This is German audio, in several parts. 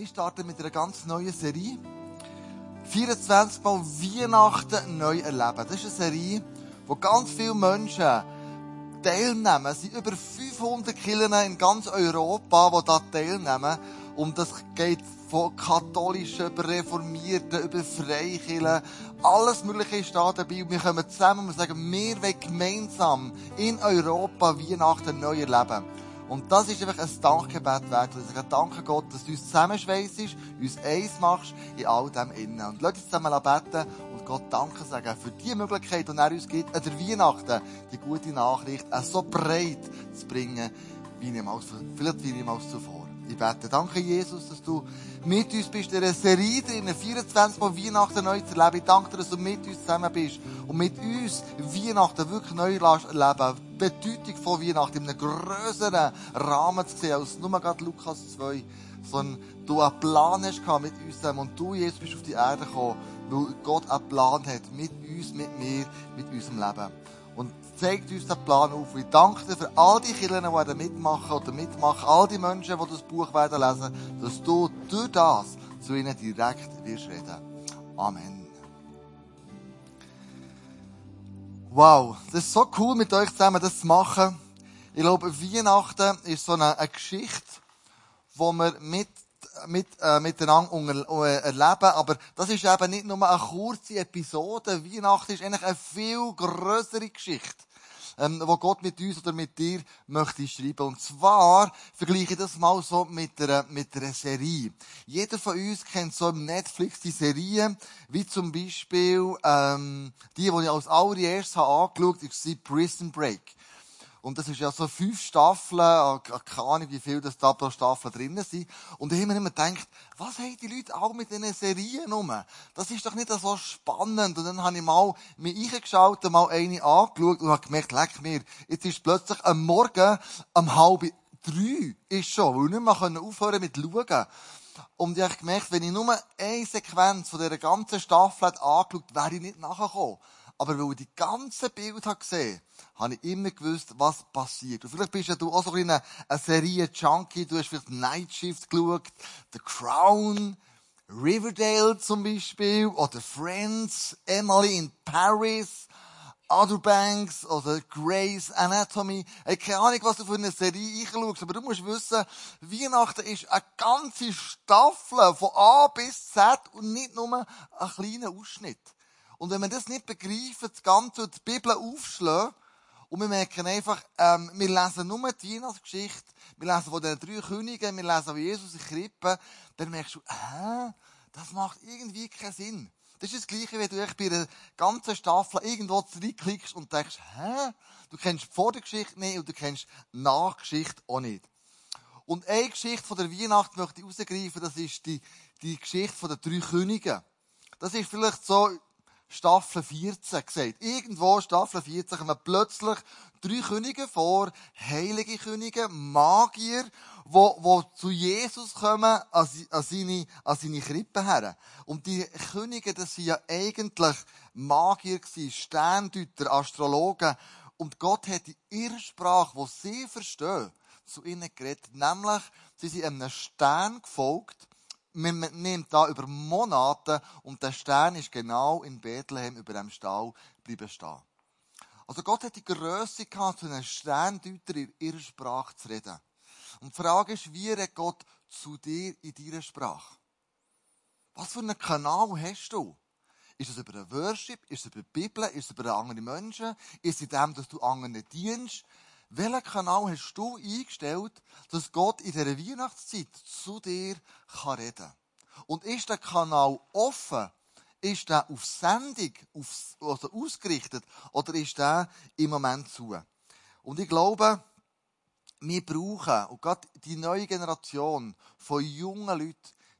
Wir starten mit einer ganz neuen Serie. 24 Mal Weihnachten neu erleben. Das ist eine Serie, wo ganz viele Menschen teilnehmen. Es sind über 500 Kirchen in ganz Europa, die da teilnehmen. Und das geht von katholischen über Reformierten, über Freikirchen. Alles Mögliche ist da dabei. Und wir kommen zusammen und sagen, wir wollen gemeinsam in Europa Weihnachten neu erleben. Und das ist einfach ein Dankgebet wert. Und ich sage, danke Gott, dass du uns zusammenschweissst, uns eins machst in all dem innen. Und lass uns zusammen beten und Gott Danke sagen für die Möglichkeit, die er uns gibt, an der Weihnachten die gute Nachricht so breit zu bringen, wie niemals, vielleicht wie niemals zuvor. Ich bete, danke Jesus, dass du mit uns bist, in einer Serie drin, 24 Mal Weihnachten neu zu erleben. Ich danke dir, dass du mit uns zusammen bist und mit uns Weihnachten wirklich neu erleben Bedeutung von Weihnachten in einem größeren Rahmen zu sehen, als nur gerade Lukas 2, sondern du einen Plan hast mit uns und du, Jesus, bist auf die Erde gekommen, weil Gott einen Plan hat mit uns, mit mir, mit unserem Leben zeigt uns den Plan auf. Ich danke dir für all die Kirchen, die da mitmachen oder mitmachen, all die Menschen, die das Buch werden lesen, dass du durch das zu ihnen direkt wirst reden. Amen. Wow, das ist so cool mit euch zusammen das zu machen. Ich glaube, Weihnachten ist so eine, eine Geschichte, wo wir mit mit, äh, miteinander unter, äh, erleben. Aber das ist eben nicht nur eine kurze Episode. Weihnachten ist eigentlich eine viel größere Geschichte ähm, wo Gott mit uns oder mit dir möchte schreiben. Und zwar vergleiche ich das mal so mit einer, mit einer Serie. Jeder von uns kennt so im Netflix die Serien, wie zum Beispiel ähm, die, die ich als allererstes angeschaut habe, ist Prison Break. Und das ist ja so fünf Staffeln, äh, keine Ahnung, wie viel das da pro Staffel drin sind. Und ich habe mir immer gedacht, was haben die Leute auch mit diesen Serien rum? Das ist doch nicht so spannend. Und dann habe ich mal mich eingeschaut, mal eine angeschaut und habe gemerkt, leck mir, jetzt ist plötzlich am Morgen, um halb drei ist schon, weil wir nicht mehr aufhören mit schauen. Und ich habe gemerkt, wenn ich nur eine Sequenz von dieser ganzen Staffel angeschaut hätte, wäre ich nicht nachgekommen. Aber weil ich die ganze Bild gesehen habe, habe ich immer gewusst, was passiert. Und vielleicht bist ja du auch so eine, eine Serie Junkie. Du hast vielleicht Night Shift geschaut, The Crown, Riverdale zum Beispiel, oder Friends, Emily in Paris, Other Banks oder Grey's Anatomy. Ich keine Ahnung, was du für eine Serie einschaust, aber du musst wissen, Weihnachten ist eine ganze Staffel von A bis Z und nicht nur ein kleiner Ausschnitt. Und wenn wir das nicht begreifen, das Ganze die Bibel aufschlagen, und wir merken einfach, ähm, wir lesen nur die Weihnachtsgeschichte, wir lesen von den drei Königen, wir lesen von Jesus in Krippe, dann merkst du, hä? Das macht irgendwie keinen Sinn. Das ist das Gleiche, wie du bei einer ganzen Staffel irgendwo zurückklickst und denkst, hä? Du kennst die Vorgeschichte nicht und du kennst die Nachgeschichte auch nicht. Und eine Geschichte von der Weihnacht möchte ich rausgreifen, das ist die, die Geschichte von den drei Königen. Das ist vielleicht so Staffel 14 gesagt. Irgendwo Staffel 14 kommen plötzlich drei Könige vor, heilige Könige, Magier, wo, wo zu Jesus kommen, an, seine, an seine Krippe her. Und die Könige, das sind ja eigentlich Magier gewesen, Sterndeuter, Astrologen. Und Gott hat in ihrer Sprache, wo sie verstehen, zu ihnen geredet. Nämlich, sie sind einem Stern gefolgt, man nimmt da über Monate und der Stern ist genau in Bethlehem über dem Stall bleiben stehen. Also Gott hat die Größe gehabt, zu einem Sterndeuter in ihrer Sprache zu reden. Und die Frage ist, wie redet Gott zu dir in deiner Sprache? Was für einen Kanal hast du? Ist es über den Worship? Ist es über die Bibel? Ist es über andere Menschen? Ist es in dem, dass du anderen dienst? Welchen Kanal hast du eingestellt, dass Gott in dieser Weihnachtszeit zu dir reden kann? Und ist der Kanal offen? Ist der auf Sendung auf, also ausgerichtet? Oder ist der im Moment zu? Und ich glaube, wir brauchen, und gerade die neue Generation von jungen Leuten,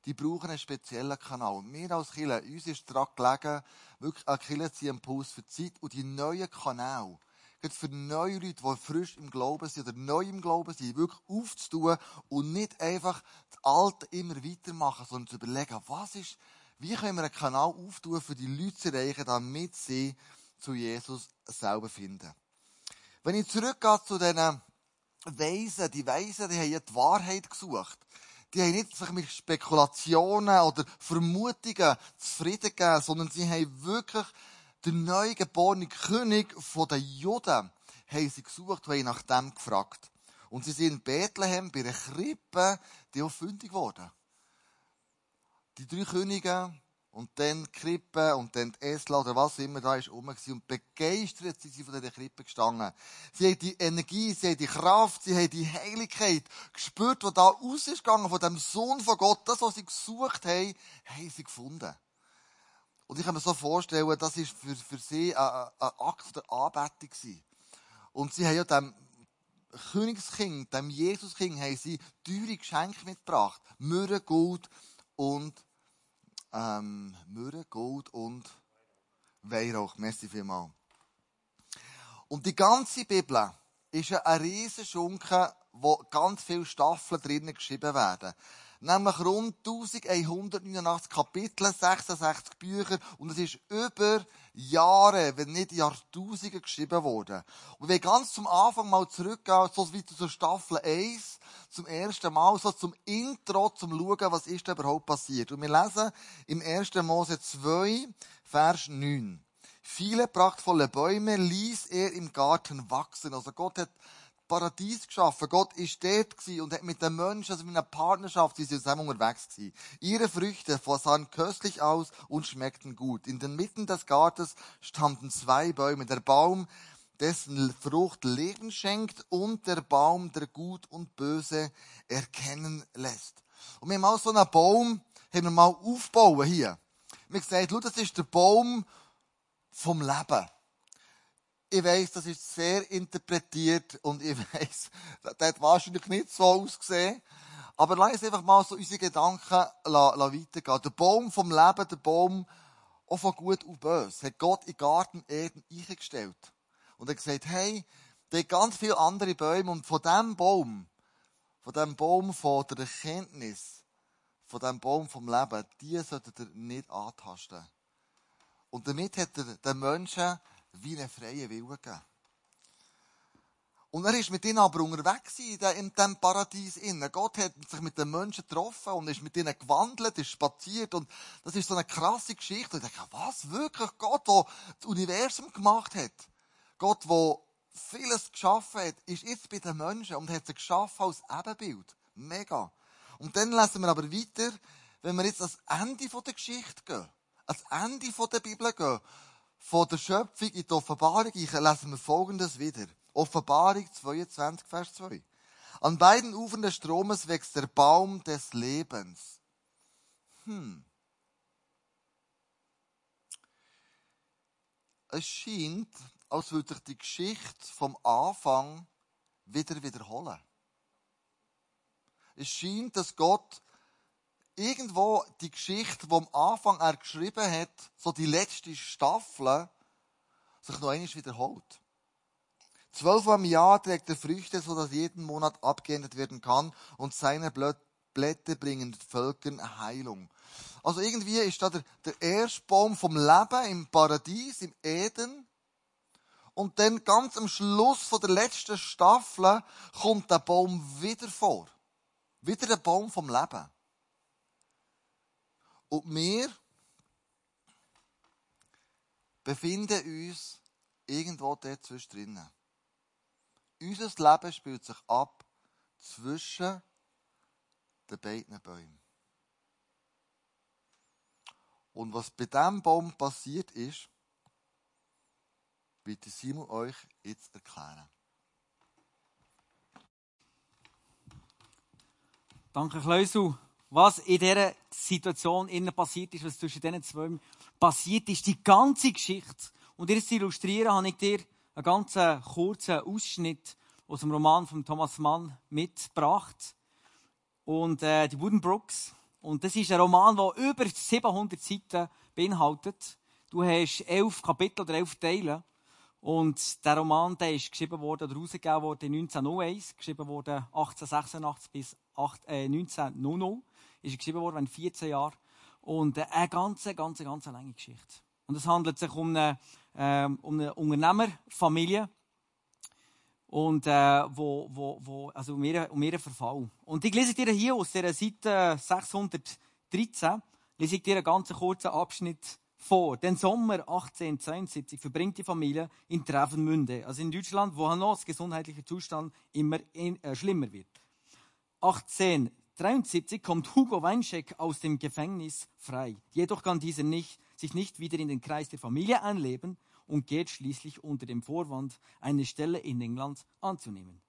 die brauchen einen speziellen Kanal. Wir als Kirche, uns ist daran gelegen, wirklich einen Kirche zu Impuls für die Zeit und die neuen Kanäle gerade für neue Leute, die frisch im Glauben sind oder neu im Glauben sind, wirklich aufzutun und nicht einfach das Alte immer weitermachen, sondern zu überlegen, was ist, wie können wir einen Kanal auftun, für die Leute zu erreichen, damit sie zu Jesus selber finden. Wenn ich zurückgehe zu diesen Weisen, die Weisen, die haben ja die Wahrheit gesucht. die haben nicht sich mit Spekulationen oder Vermutungen zufrieden gegeben, sondern sie haben wirklich den neu geborenen König der Juden haben sie gesucht und haben nach dem gefragt. Und sie sind in Bethlehem bei einer Krippe, die auch fündig geworden. Die drei Könige und dann die Krippe und dann die Esel oder was immer da ist rum und begeistert sind sie von dieser Krippe gestanden. Sie haben die Energie, sie haben die Kraft, sie haben die Heiligkeit gespürt, die da raus ist von dem Sohn von Gott. Das, was sie gesucht haben, haben sie gefunden. Und ich kann mir so vorstellen, das ist für, für sie ein, ein Akt der Anbetung gewesen. Und sie haben ja dem Königskind, dem Jesuskind, haben sie teure Geschenke mitgebracht. Myrrhe, Gold und ähm, Myrrhe, Gold und Weihrauch. Merci vielmals. Und die ganze Bibel ist ein riesen Schunken, wo ganz viele Staffeln drinnen geschrieben werden nämlich rund 1189 Kapitel, 66 Bücher und es ist über Jahre, wenn nicht Jahrtausende geschrieben worden. Und wir ganz zum Anfang mal zurückgehen, so wie zur Staffel 1, zum ersten Mal, so zum Intro, zum Schauen, was ist da überhaupt passiert. Und wir lesen im 1. Mose 2, Vers 9. Viele prachtvolle Bäume ließ er im Garten wachsen. Also Gott hat Paradies geschaffen. Gott ist dort und hat mit den Menschen, also mit einer Partnerschaft, sie sind zusammen unterwegs gewesen. Ihre Früchte sahen köstlich aus und schmeckten gut. In den Mitten des Gartens standen zwei Bäume. Der Baum, dessen Frucht Leben schenkt und der Baum, der Gut und Böse erkennen lässt. Und wir haben auch so einen Baum, haben wir mal aufbauen hier. Wir haben gesagt, das ist der Baum vom Leben ich weiß, das ist sehr interpretiert und ich weiß, das hat wahrscheinlich nicht so ausgesehen. Aber lass uns einfach mal so unsere Gedanken weitergehen. Der Baum vom Leben, der Baum auch von Gut und Böse, hat Gott in Garten Eden eingestellt. Und er hat gesagt, hey, da gibt ganz viele andere Bäume und von diesem Baum, von diesem Baum von der Erkenntnis, von diesem Baum vom Leben, die solltet ihr nicht antasten. Und damit hat er den Menschen wie einen freien Willen gegeben. Und er ist mit ihnen aber unterwegs in diesem Paradies innen. Gott hat sich mit den Menschen getroffen und ist mit ihnen gewandelt, ist spaziert und das ist so eine krasse Geschichte. Und ich denke, was? Wirklich? Gott, der das Universum gemacht hat. Gott, der vieles geschaffen hat, ist jetzt bei den Menschen und hat sie geschaffen als Ebenbild. Mega. Und dann lesen wir aber weiter, wenn wir jetzt ans Ende der Geschichte gehen, ans Ende der Bibel gehen, von der Schöpfung in die Offenbarung lesen wir Folgendes wieder. Offenbarung 22, Vers 2. An beiden Ufern des Stromes wächst der Baum des Lebens. Hm. Es scheint, als würde sich die Geschichte vom Anfang wieder wiederholen. Es scheint, dass Gott irgendwo die Geschichte, die am Anfang er geschrieben hat, so die letzte Staffel, sich noch einmal wiederholt. Zwölf am Jahr trägt er Früchte, so dass jeden Monat abgeändert werden kann und seine Blätter bringen Völkern Heilung. Also irgendwie ist da der, der erste Baum vom Leben im Paradies, im Eden. Und dann ganz am Schluss von der letzten Staffel kommt der Baum wieder vor. Wieder der Baum vom Leben. Und wir befinden uns irgendwo dort zwischendrin. Unser Leben spielt sich ab zwischen den beiden Bäumen. Und was bei diesem Baum passiert ist, wird Simon euch jetzt erklären. Danke, Kleusel was in dieser Situation innen passiert ist, was zwischen diesen zwei passiert ist, die ganze Geschichte. Und dir zu illustrieren, habe ich dir einen ganz kurzen Ausschnitt aus dem Roman von Thomas Mann mitgebracht. Und äh, die Wooden Brooks. Und das ist ein Roman, der über 700 Seiten beinhaltet. Du hast elf Kapitel oder elf Teile. Und der Roman, der ist geschrieben worden oder rausgegeben worden 1901, geschrieben worden 1886 bis 1900 ist geschrieben worden, wenn 14 Jahre. Und äh, eine ganz, ganz, ganz lange Geschichte. Und es handelt sich um eine, äh, um eine Unternehmerfamilie. und äh, wo, wo, wo, also um ihren, um ihren Verfall. Und ich lese dir hier aus der Seite 613, lese ich dir einen ganz kurzen Abschnitt vor. Den Sommer 1872 verbringt die Familie in Travemünde, also in Deutschland, wo noch das gesundheitliche Zustand immer in, äh, schlimmer wird. 1873 kommt Hugo Weinscheck aus dem Gefängnis frei. Jedoch kann dieser nicht, sich nicht wieder in den Kreis der Familie einleben und geht schließlich unter dem Vorwand, eine Stelle in England anzunehmen.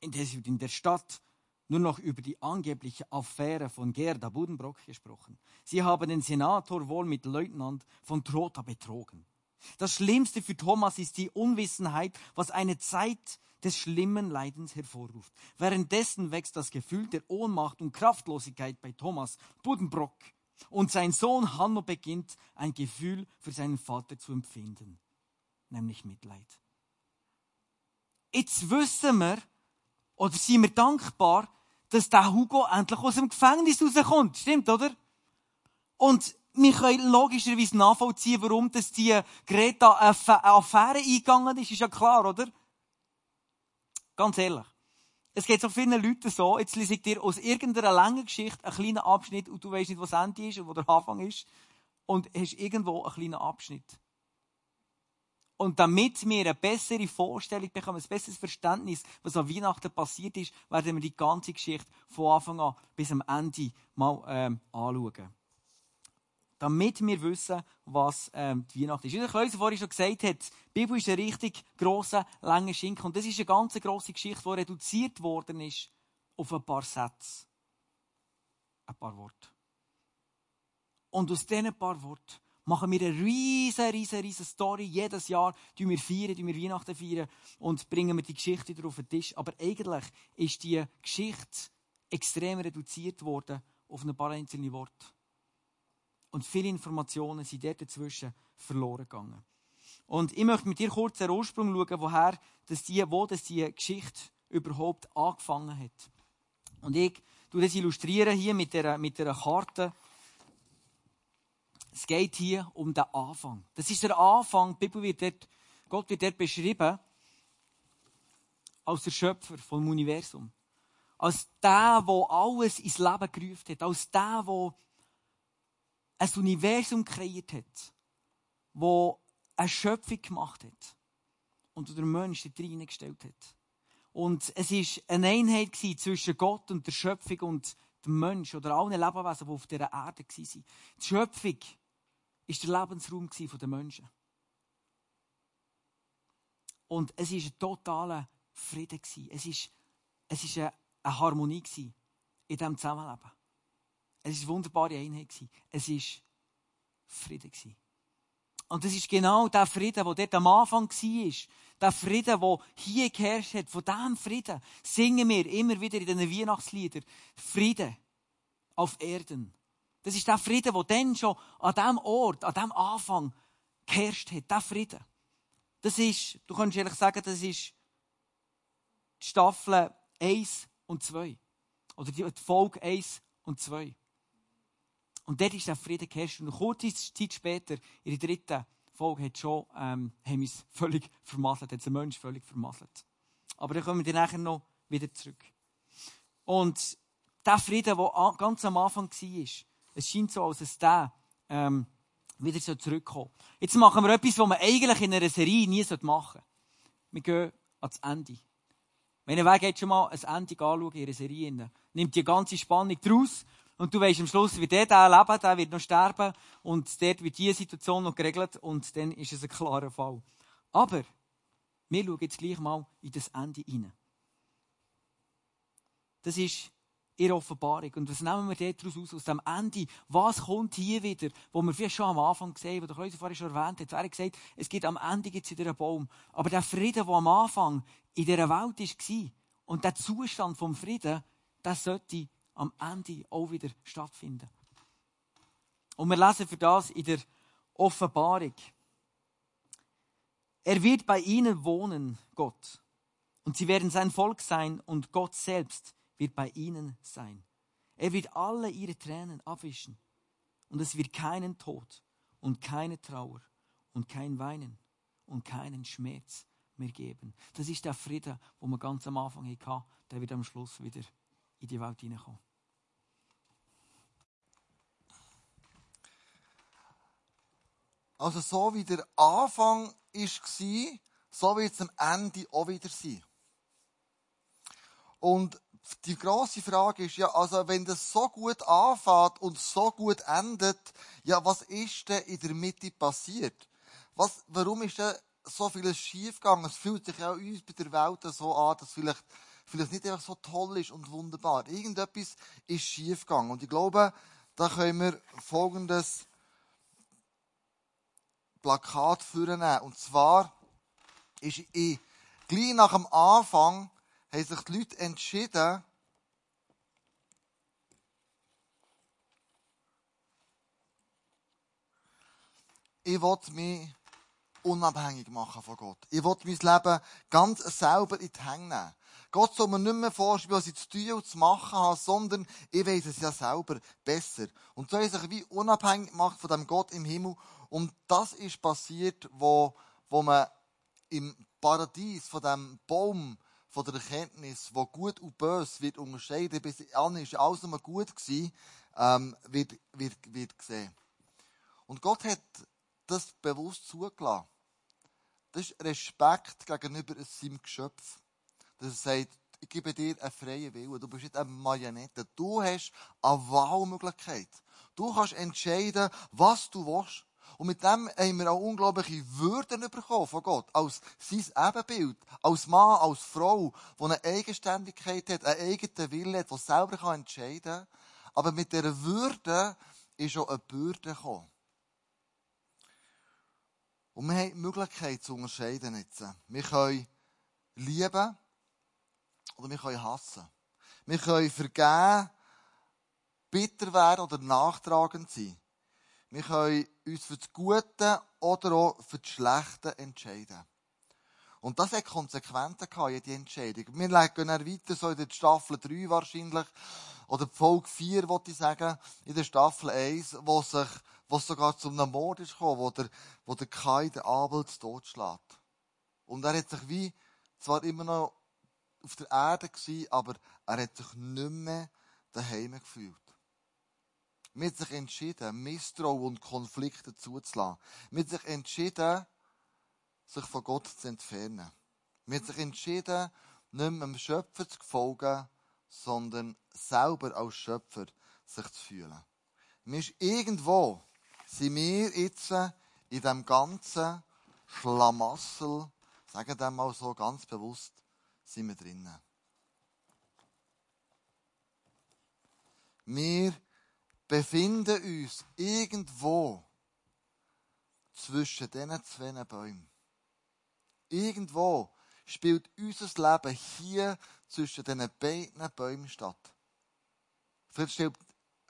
Indes wird in der Stadt nur noch über die angebliche Affäre von Gerda Budenbrock gesprochen. Sie haben den Senator wohl mit Leutnant von Trotha betrogen. Das Schlimmste für Thomas ist die Unwissenheit, was eine Zeit des schlimmen Leidens hervorruft. Währenddessen wächst das Gefühl der Ohnmacht und Kraftlosigkeit bei Thomas Budenbrock. Und sein Sohn Hanno beginnt ein Gefühl für seinen Vater zu empfinden nämlich Mitleid. Jetzt wissen wir, oder sind wir dankbar, dass der Hugo endlich aus dem Gefängnis rauskommt. Stimmt, oder? Und wir können logischerweise nachvollziehen, warum das die Greta eine Affäre eingegangen ist. Ist ja klar, oder? Ganz ehrlich. Es geht so vielen Leuten so, jetzt lese ich dir aus irgendeiner langen Geschichte einen kleinen Abschnitt und du weißt nicht, wo das Ende ist und wo der Anfang ist. Und hast irgendwo einen kleinen Abschnitt. Und damit wir eine bessere Vorstellung bekommen, ein besseres Verständnis, was an Weihnachten passiert ist, werden wir die ganze Geschichte von Anfang an bis am Ende mal ähm, anschauen. Damit wir wissen, was ähm, die Weihnachten ist. Wie der Kleuser vorhin schon gesagt hat, die Bibel ist ein richtig grosser, langer Schinken. Und das ist eine ganz grosse Geschichte, die reduziert worden ist auf ein paar Sätze. Ein paar Worte. Und aus diesen paar Worten machen wir eine riesige, riesige, riesige Story. Jedes Jahr feiern wir feiern, wir Weihnachten feiern und bringen wir die Geschichte wieder auf den Tisch. Aber eigentlich ist die Geschichte extrem reduziert worden auf ein paar einzelne Worte. Und viele Informationen sind dort dazwischen verloren gegangen. Und ich möchte mit dir kurz den Ursprung schauen, woher dass die, wo das die Geschichte überhaupt angefangen hat. Und ich illustriere das illustrieren hier mit einer, mit einer Karte es geht hier um den Anfang. Das ist der Anfang. Die Bibel wird dort, Gott wird dort beschrieben als der Schöpfer vom Universum. Als der, der alles ins Leben gerufen hat. Als der, der ein Universum kreiert hat. Der eine Schöpfung gemacht hat. Und der Mensch dort reingestellt hat. Und es war eine Einheit zwischen Gott und der Schöpfung und dem Mensch oder allen Lebewesen, die auf dieser Erde waren. Die Schöpfung ist der Lebensraum der Menschen. Und es war ein totaler Frieden. Es war es ist eine, eine Harmonie in diesem Zusammenleben. Es war eine wunderbare Einheit. Es war Frieden. Und das ist genau der Frieden, der dort am Anfang war. Der Frieden, der hier geherrscht hat. Von diesem Frieden singen wir immer wieder in den Weihnachtsliedern. Frieden auf Erden. Das ist der Frieden, der dann schon an diesem Ort, an diesem Anfang geherrscht hat. Der Frieden. Das ist, du kannst ehrlich sagen, das ist die Staffel 1 und 2. Oder die Folge 1 und 2. Und dort ist der Frieden geherrscht. Und kurze Zeit später, in der dritten Folge, hat schon, ähm, haben es völlig vermasselt, hat es Mensch völlig vermasselt. Aber dann kommen wir nachher noch wieder zurück. Und der Frieden, der ganz am Anfang war, es scheint so, als es der ähm, wieder zurückkommen Jetzt machen wir etwas, was man eigentlich in einer Serie nie machen sollte. Wir gehen ans Ende. Wenn ihr schon mal ein Ende anschauen in einer Serie, nimmt die ganze Spannung draus und du weißt am Schluss, wie der da leben, der wird noch sterben und dort wird diese Situation noch geregelt und dann ist es ein klarer Fall. Aber wir schauen jetzt gleich mal in das Ende hinein. Das ist ihre Offenbarung. Und was nehmen wir daraus aus, aus dem Ende? Was kommt hier wieder, wo wir vielleicht schon am Anfang gesehen, wo der vorhin schon erwähnt hat. Er hat gesagt, es gibt am Ende gibt's wieder einen Baum. Aber der Frieden, der am Anfang in dieser Welt war, und der Zustand vom Frieden, der sollte am Ende auch wieder stattfinden. Und wir lesen für das in der Offenbarung. Er wird bei ihnen wohnen, Gott. Und sie werden sein Volk sein und Gott selbst wird bei ihnen sein. Er wird alle ihre Tränen abwischen. Und es wird keinen Tod und keine Trauer und kein Weinen und keinen Schmerz mir geben. Das ist der Frieden, wo wir ganz am Anfang hatten, der wird am Schluss wieder in die Welt hineinkommen. Also so wie der Anfang war, so wird es am Ende auch wieder sein. Und die große Frage ist ja, also wenn das so gut anfängt und so gut endet, ja, was ist denn in der Mitte passiert? Was, warum ist denn so vieles schiefgegangen? Es fühlt sich ja uns bei der Welt so an, dass vielleicht, vielleicht nicht einfach so toll ist und wunderbar. Irgendetwas ist schiefgegangen. Und ich glaube, da können wir folgendes Plakat führen. Und zwar ist ich, gleich nach dem Anfang, haben sich die Leute entschieden, ich will mich unabhängig machen von Gott. Ich will mein Leben ganz selber in die Hände nehmen. Gott soll mir nicht mehr vorschreiben, was ich zu tun und zu machen habe, sondern ich weiß es ja selber besser. Und so habe ich sich wie unabhängig gemacht von dem Gott im Himmel. Und das ist passiert, wo, wo man im Paradies von dem Baum von der Erkenntnis, wo gut und böse wird unterscheiden, bis an ist alles nur gut gewesen, ähm, wird, wird, wird gesehen. Und Gott hat das bewusst zugelassen. Das ist Respekt gegenüber seinem Geschöpf. Dass er sagt, ich gebe dir einen freien Willen. Du bist nicht eine Marionette. Du hast eine Wahlmöglichkeit. Du kannst entscheiden, was du willst. Und mit dem haben wir auch unglaubliche Würden bekommen von Gott. Als sein Ebenbild. Als Mann, als Frau, die eine Eigenständigkeit hat, einen eigenen Willen hat, der selber entscheiden kann. Aber mit dieser Würde ist auch eine Bürde gekommen. Und wir haben die Möglichkeit zu unterscheiden jetzt. Wir können lieben oder wir können hassen. Wir können vergeben, bitter werden oder nachtragend sein. Wir können uns für das Gute oder auch für das Schlechte entscheiden. Und das hat Konsequenzen gehabt, jede Entscheidung. Wir gehen dann weiter, so in der Staffel 3 wahrscheinlich, oder Folge 4, wollte ich sagen, in der Staffel 1, wo sich, wo es sogar zu einem Mord ist gekommen, wo der, wo der Kai den Abel zu Tod schlägt. Und er hat sich wie, zwar immer noch auf der Erde gewesen, aber er hat sich nicht mehr daheim gefühlt. Man hat sich entschieden, Misstrauen und Konflikte zuzulassen. Man hat sich entschieden, sich von Gott zu entfernen. Man hat sich entschieden, nicht mehr dem Schöpfer zu folgen, sondern selber als Schöpfer sich zu fühlen. Wir ist irgendwo, sind wir jetzt in dem ganzen Schlamassel, sagen wir mal so ganz bewusst, sind wir drinnen. Wir befinden uns irgendwo zwischen diesen zwei Bäumen. Irgendwo spielt unser Leben hier zwischen diesen beiden Bäumen statt. Vielleicht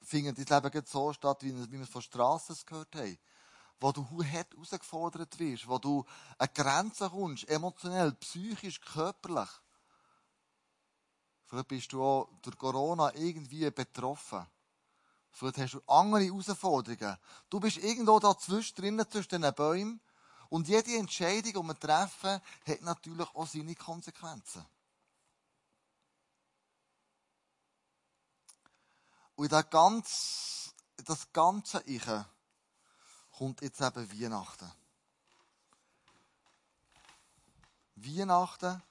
findet dein Leben so statt, wie wir es von Strassen gehört haben. Wo du hart herausgefordert wirst, wo du an Grenzen kommst, emotionell, psychisch, körperlich. Vielleicht bist du auch durch Corona irgendwie betroffen. Vielleicht hast du andere Herausforderungen. Du bist irgendwo dazwischen drinnen, zwischen den Bäumen. Und jede Entscheidung, die wir treffen, hat natürlich auch seine Konsequenzen. Und in das ganze, das ganze Ich kommt jetzt eben Weihnachten. Weihnachten,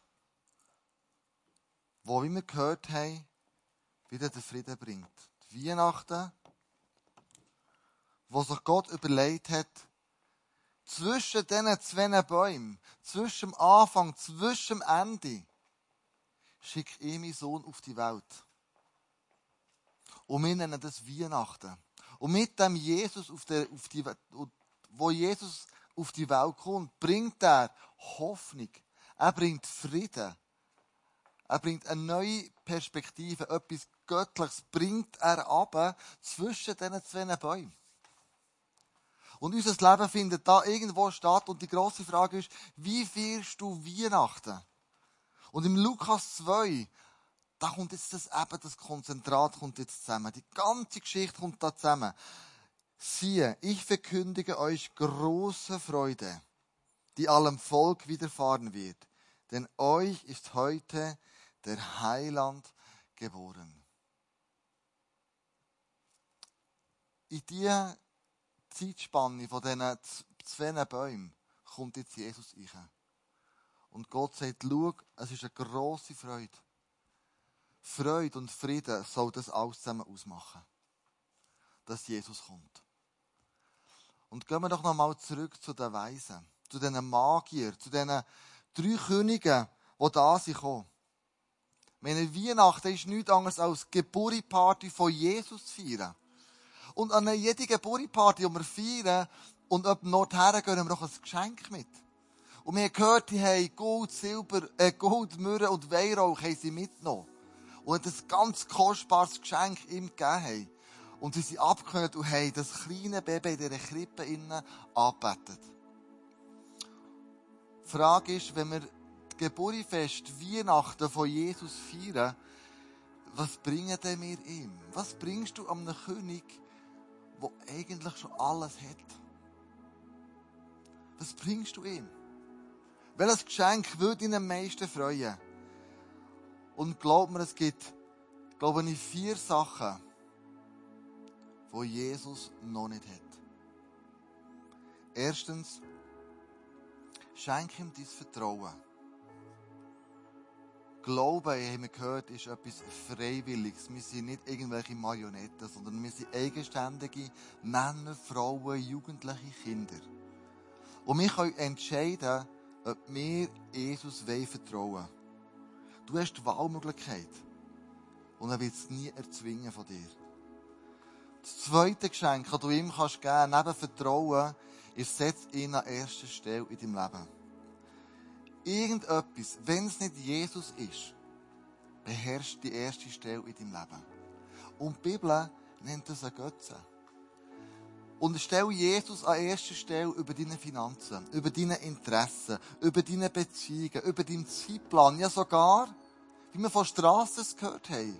wo, wie wir gehört haben, wieder den Frieden bringt. Weihnachten, wo sich Gott überlegt hat, zwischen diesen zwei Bäumen, zwischen dem Anfang, zwischen dem Ende, schicke ich meinen Sohn auf die Welt. Und wir nennen das Weihnachten. Und mit dem Jesus auf die, auf die, wo Jesus auf die Welt kommt, bringt er Hoffnung. Er bringt Frieden. Er bringt eine neue Perspektive, etwas Göttliches bringt er ab zwischen diesen zwei Bäumen. Und unser Leben findet da irgendwo statt. Und die große Frage ist, wie feierst du Weihnachten? Und im Lukas 2, da kommt jetzt das eben, das Konzentrat kommt jetzt zusammen. Die ganze Geschichte kommt da zusammen. Siehe, ich verkündige euch große Freude, die allem Volk widerfahren wird. denn euch ist heute der Heiland geboren. In dieser Zeitspanne von diesen zwei Bäumen kommt jetzt Jesus rein. Und Gott sagt, schau, es ist eine grosse Freude. Freude und Frieden soll das alles zusammen ausmachen. Dass Jesus kommt. Und gehen wir doch nochmal zurück zu den Weisen, zu diesen Magiern, zu diesen drei Königen, die da sind gekommen. Meine Weihnachten ist nichts anderes als die Geburtstagsparty von Jesus feiern. Und an jeder Geburtstagsparty, die wir feiern, und ab Nordher gehen wir auch ein Geschenk mit. Und wir haben gehört, die haben Gold, Silber, äh, Gold, Myrrhe und Weihrauch haben sie mitgenommen. Und ein ganz kostbares Geschenk ihm gegeben haben. Und sie sind abgehört und haben das kleine Baby in dieser Krippe innen angebetet. Die Frage ist, wenn wir das Geburtfest, Weihnachten von Jesus feiern, was bringen denn wir ihm? Was bringst du einem König, der eigentlich schon alles hat? Was bringst du ihm? Welches Geschenk würde ihn am meisten freuen? Und glaub mir, es gibt, glaube ich, vier Sachen, die Jesus noch nicht hat. Erstens, schenk ihm dein Vertrauen. Glauben, haben wir gehört, ist etwas Freiwilliges. Wir sind nicht irgendwelche Marionetten, sondern wir sind eigenständige Männer, Frauen, Jugendliche, Kinder. Und wir können entscheiden, ob wir Jesus vertrauen wollen. Du hast die Wahlmöglichkeit. Und er wird es nie erzwingen von dir. Das zweite Geschenk, das du ihm kannst geben, neben Vertrauen, ist, setz ihn an erster Stelle in deinem Leben. Irgendetwas, wenn es nicht Jesus ist, beherrscht die erste Stelle in deinem Leben. Und die Bibel nennt das eine Götze. Und stell Jesus an erster Stelle über deine Finanzen, über deine Interessen, über deine Beziehungen, über deinen Zeitplan, ja sogar, wie wir von Strassen gehört haben,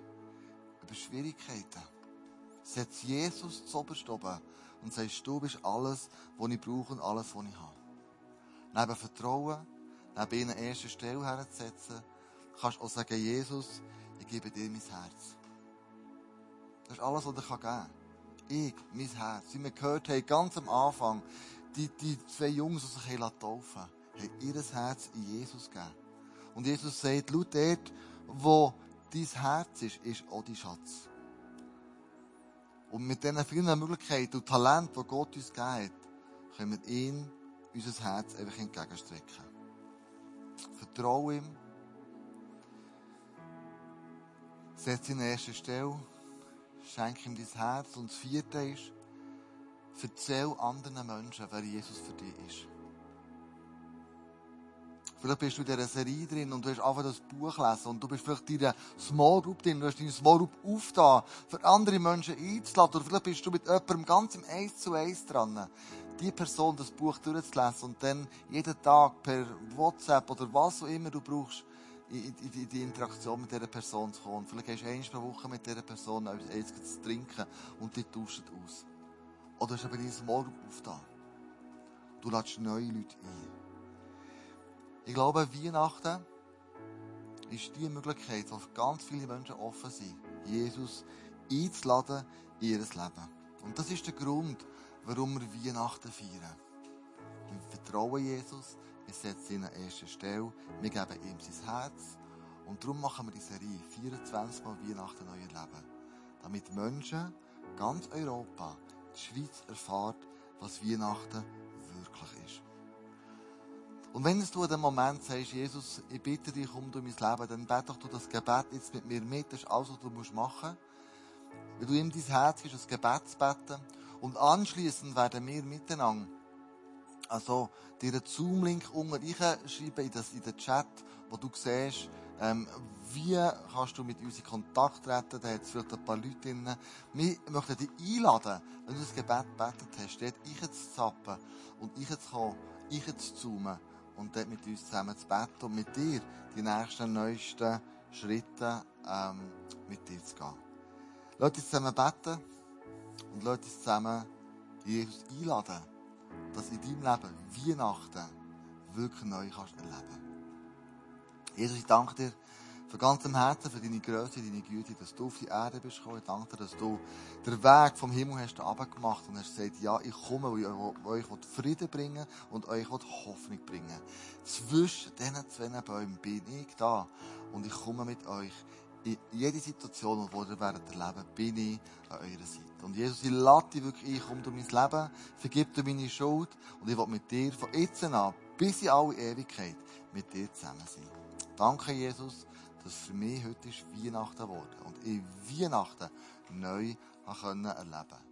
über Schwierigkeiten. Setz Jesus zu oberst oben und sagst, du bist alles, was ich brauche und alles, was ich habe. Neben Vertrauen, neben ihn an erster Stelle herzusetzen, kannst du auch sagen, Jesus, ich gebe dir mein Herz. Das ist alles, was ich geben kann ich, mein Herz. Wie wir gehört haben, ganz am Anfang, die, die zwei Jungs, die sich taufen haben ihr Herz in Jesus gegeben. Und Jesus sagt, schau dort, wo dein Herz ist, ist auch dein Schatz. Und mit diesen vielen Möglichkeiten und Talenten, die Gott uns hat, können wir ihm unser Herz einfach entgegenstrecken. Vertraue ihm. Setz ihn an erste Stelle. Schenk ihm dein Herz. Und das vierte ist, erzähl anderen Menschen, wer Jesus für dich ist. Vielleicht bist du in dieser Serie drin und du hast einfach das Buch lesen und du bist vielleicht in einer Small Group drin, du hast deine Small Group aufgetan, für andere Menschen einzuladen. Oder vielleicht bist du mit jemandem ganz im Eins zu Eins dran, die Person das Buch durchzulesen und dann jeden Tag per WhatsApp oder was auch immer du brauchst, in, in, in die Interaktion mit dieser Person zu kommen. Vielleicht hast du einmal pro Woche mit dieser Person etwas zu trinken und die tauschen aus. Oder hast du aber dein Morgen aufgetan. Du lädst neue Leute ein. Ich glaube, Weihnachten ist die Möglichkeit, wo ganz viele Menschen offen sind, Jesus einzuladen in ihr Leben. Und das ist der Grund, warum wir Weihnachten feiern. Wir vertrauen Jesus, wir setzen ihn an erster Stelle. Wir geben ihm sein Herz. Und darum machen wir die Serie 24 Mal Weihnachten neu erleben. Damit Menschen, ganz Europa, die Schweiz erfahrt, was Weihnachten wirklich ist. Und wenn du in dem Moment sagst, Jesus, ich bitte dich, in mein Leben, dann bete doch du das Gebet jetzt mit mir mit. Das ist alles, was du machen musst. Wenn du ihm dein Herz gibst, das Gebet zu beten. Und anschließend werden wir miteinander also dir einen Zoom-Link unten schreiben in, das, in den Chat, wo du siehst, ähm, wie kannst du mit uns in Kontakt treten. Da hat es vielleicht ein paar Leute drin. Wir möchten dich einladen, wenn du das Gebet gebetet hast, dort einzuzappen und einzukommen, einzuzoomen und dort mit uns zusammen zu beten und mit dir die nächsten, neuesten Schritte ähm, mit dir zu gehen. Lass uns zusammen beten und lass uns zusammen Jesus einladen dass in deinem Leben Weihnachten wirklich neu kannst erleben Jesus, ich danke dir von ganzem Herzen für deine Größe, deine Güte, dass du auf die Erde bist gekommen. Ich danke dir, dass du den Weg vom Himmel hast gemacht und hast gesagt, ja, ich komme, weil ich euch Frieden bringen und euch Hoffnung bringen Zwischen diesen zwei Bäumen bin ich da und ich komme mit euch in jede Situation, die ihr werdet erleben, bin ich an eurer Seite. Und Jesus, ich lade dich wirklich ein, komm durch mein Leben, vergib dir meine Schuld und ich will mit dir von jetzt an bis in alle Ewigkeit mit dir zusammen sein. Danke, Jesus, dass für mich heute ist Weihnachten geworden und ich Weihnachten neu erleben konnte.